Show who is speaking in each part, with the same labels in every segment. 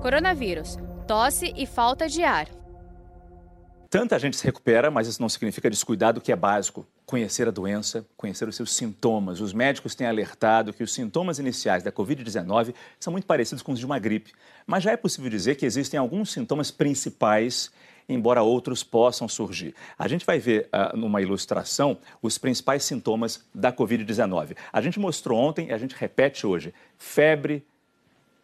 Speaker 1: Coronavírus, tosse e falta de ar.
Speaker 2: Tanta gente se recupera, mas isso não significa descuidar do que é básico. Conhecer a doença, conhecer os seus sintomas. Os médicos têm alertado que os sintomas iniciais da Covid-19 são muito parecidos com os de uma gripe. Mas já é possível dizer que existem alguns sintomas principais, embora outros possam surgir. A gente vai ver uh, numa ilustração os principais sintomas da Covid-19. A gente mostrou ontem e a gente repete hoje: febre,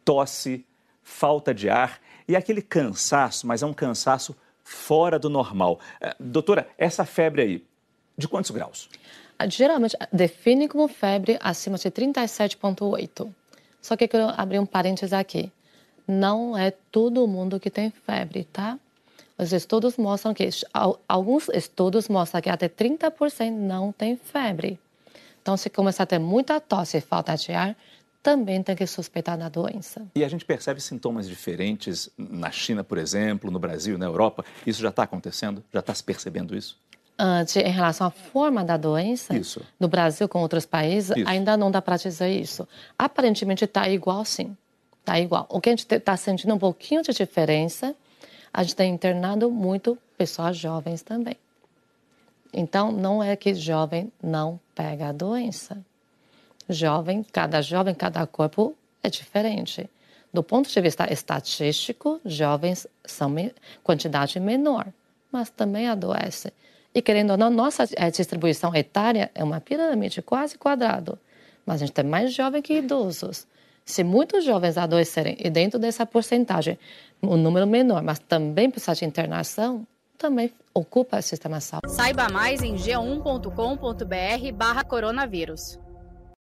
Speaker 2: tosse, falta de ar e aquele cansaço, mas é um cansaço fora do normal. Uh, doutora, essa febre aí, de quantos graus?
Speaker 3: Geralmente define como febre acima de 37,8. Só que eu quero abrir um parênteses aqui. Não é todo mundo que tem febre, tá? Os estudos mostram que, alguns estudos mostram que até 30% não tem febre. Então, se começar a ter muita tosse e falta de ar, também tem que suspeitar da doença.
Speaker 2: E a gente percebe sintomas diferentes na China, por exemplo, no Brasil, na Europa. Isso já está acontecendo? Já está se percebendo isso?
Speaker 3: Antes, em relação à forma da doença,
Speaker 2: isso.
Speaker 3: no Brasil com outros países,
Speaker 2: isso.
Speaker 3: ainda não dá para dizer isso. Aparentemente está igual, sim. Está igual. O que a gente está sentindo um pouquinho de diferença, a gente tem internado muito pessoas jovens também. Então, não é que jovem não pega a doença jovem, cada jovem, cada corpo é diferente. Do ponto de vista estatístico, jovens são quantidade menor, mas também adoecem. E querendo ou não, nossa eh, distribuição etária é uma pirâmide quase quadrado. Mas a gente tem mais jovens que idosos. Se muitos jovens adoecerem e dentro dessa porcentagem, um número menor, mas também precisa de internação, também ocupa o sistema de saúde.
Speaker 1: Saiba mais em g1.com.br barra coronavírus.